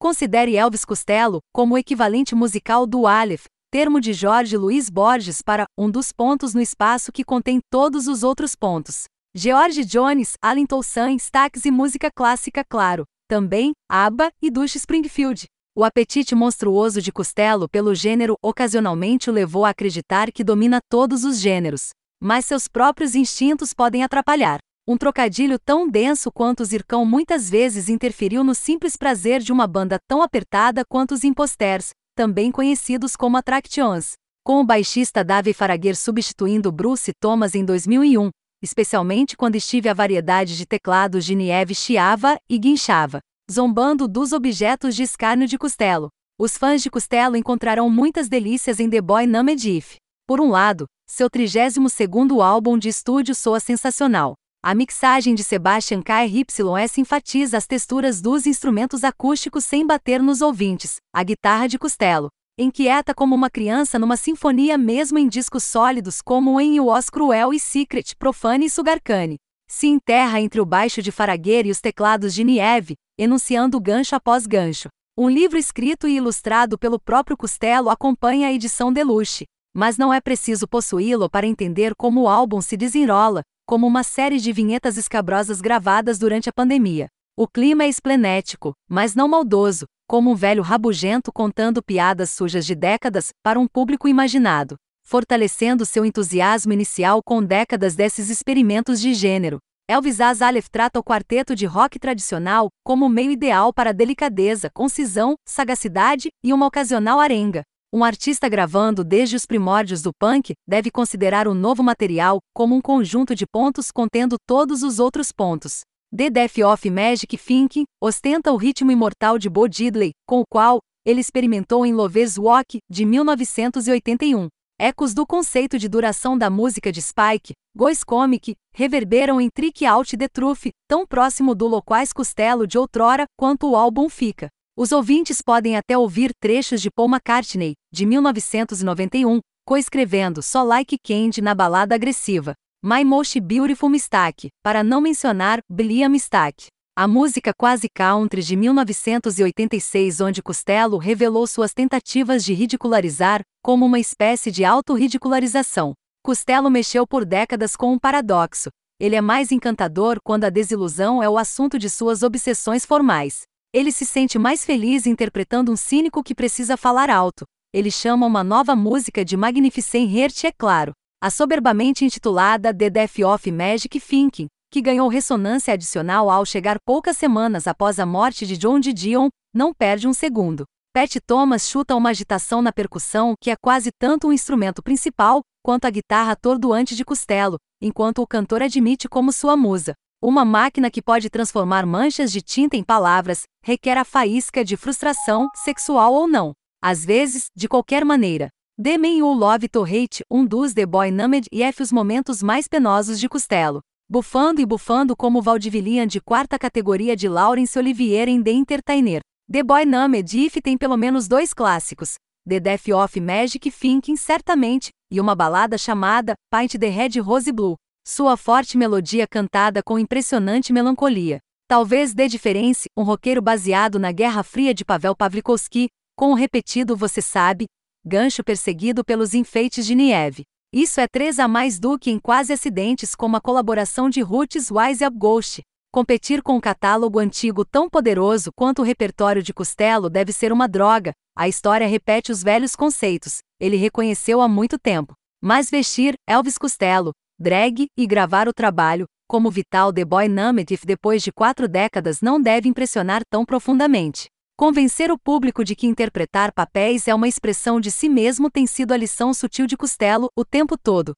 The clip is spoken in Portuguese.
Considere Elvis Costello como o equivalente musical do Aleph, termo de Jorge Luiz Borges para um dos pontos no espaço que contém todos os outros pontos. George Jones, Allington Sun, Stax e música clássica, claro. Também, ABBA e Dutch Springfield. O apetite monstruoso de Costello pelo gênero ocasionalmente o levou a acreditar que domina todos os gêneros. Mas seus próprios instintos podem atrapalhar. Um trocadilho tão denso quanto o zircão muitas vezes interferiu no simples prazer de uma banda tão apertada quanto os imposters, também conhecidos como attractions. Com o baixista Dave Faragher substituindo Bruce Thomas em 2001, especialmente quando estive a variedade de teclados de Nieve chiava e guinchava, zombando dos objetos de escárnio de Costello. Os fãs de Costello encontrarão muitas delícias em The Boy Named If. Por um lado, seu 32º álbum de estúdio soa sensacional. A mixagem de Sebastian KRYS enfatiza as texturas dos instrumentos acústicos sem bater nos ouvintes, a guitarra de Costello, inquieta como uma criança numa sinfonia mesmo em discos sólidos como em Was Cruel e Secret, Profane e Sugarcane. Se enterra entre o baixo de Faragueira e os teclados de Nieve, enunciando gancho após gancho. Um livro escrito e ilustrado pelo próprio Costello acompanha a edição deluxe, mas não é preciso possuí-lo para entender como o álbum se desenrola, como uma série de vinhetas escabrosas gravadas durante a pandemia. O clima é esplenético, mas não maldoso, como um velho rabugento contando piadas sujas de décadas para um público imaginado, fortalecendo seu entusiasmo inicial com décadas desses experimentos de gênero. Elvis As Aleph trata o quarteto de rock tradicional como o meio ideal para delicadeza, concisão, sagacidade e uma ocasional arenga. Um artista gravando desde os primórdios do punk deve considerar o novo material como um conjunto de pontos contendo todos os outros pontos. The Death of Magic Thinking ostenta o ritmo imortal de Bo Diddley, com o qual ele experimentou em Love's Walk, de 1981. Ecos do conceito de duração da música de Spike, Goes Comic, reverberam em Trick Out the Truth, tão próximo do Loquaz Costello de outrora quanto o álbum fica. Os ouvintes podem até ouvir trechos de Paul McCartney, de 1991, coescrevendo Só Like Candy na balada agressiva. My Most Beautiful Mistake, para não mencionar Blia Mistake. A música quase country de 1986, onde Costello revelou suas tentativas de ridicularizar, como uma espécie de autorridicularização. Costello mexeu por décadas com um paradoxo. Ele é mais encantador quando a desilusão é o assunto de suas obsessões formais. Ele se sente mais feliz interpretando um cínico que precisa falar alto. Ele chama uma nova música de Magnificent Heart, é claro a soberbamente intitulada The Death of Magic Thinking, que ganhou ressonância adicional ao chegar poucas semanas após a morte de John Dion, não perde um segundo. Pat Thomas chuta uma agitação na percussão que é quase tanto um instrumento principal quanto a guitarra atordoante de Costello, enquanto o cantor admite como sua musa. Uma máquina que pode transformar manchas de tinta em palavras requer a faísca de frustração, sexual ou não. Às vezes, de qualquer maneira. The Man You Love to Hate, um dos The Boy Named e F os momentos mais penosos de Costello. Bufando e bufando como Vaudevillian de quarta categoria de Laurence Olivier em The Entertainer. The Boy Named If tem pelo menos dois clássicos, The Death of Magic Thinking certamente, e uma balada chamada Paint the Red Rose Blue. Sua forte melodia cantada com impressionante melancolia. Talvez dê diferença, um roqueiro baseado na Guerra Fria de Pavel Pavlikovsky, com o repetido Você Sabe, gancho perseguido pelos enfeites de Nieve. Isso é três a mais do que em quase acidentes como a colaboração de Roots Wise Up Ghost. Competir com um catálogo antigo tão poderoso quanto o repertório de Costello deve ser uma droga. A história repete os velhos conceitos. Ele reconheceu há muito tempo. Mas vestir Elvis Costello, drag e gravar o trabalho, como Vital The Boy Numbed depois de quatro décadas não deve impressionar tão profundamente. Convencer o público de que interpretar papéis é uma expressão de si mesmo tem sido a lição sutil de Costello o tempo todo.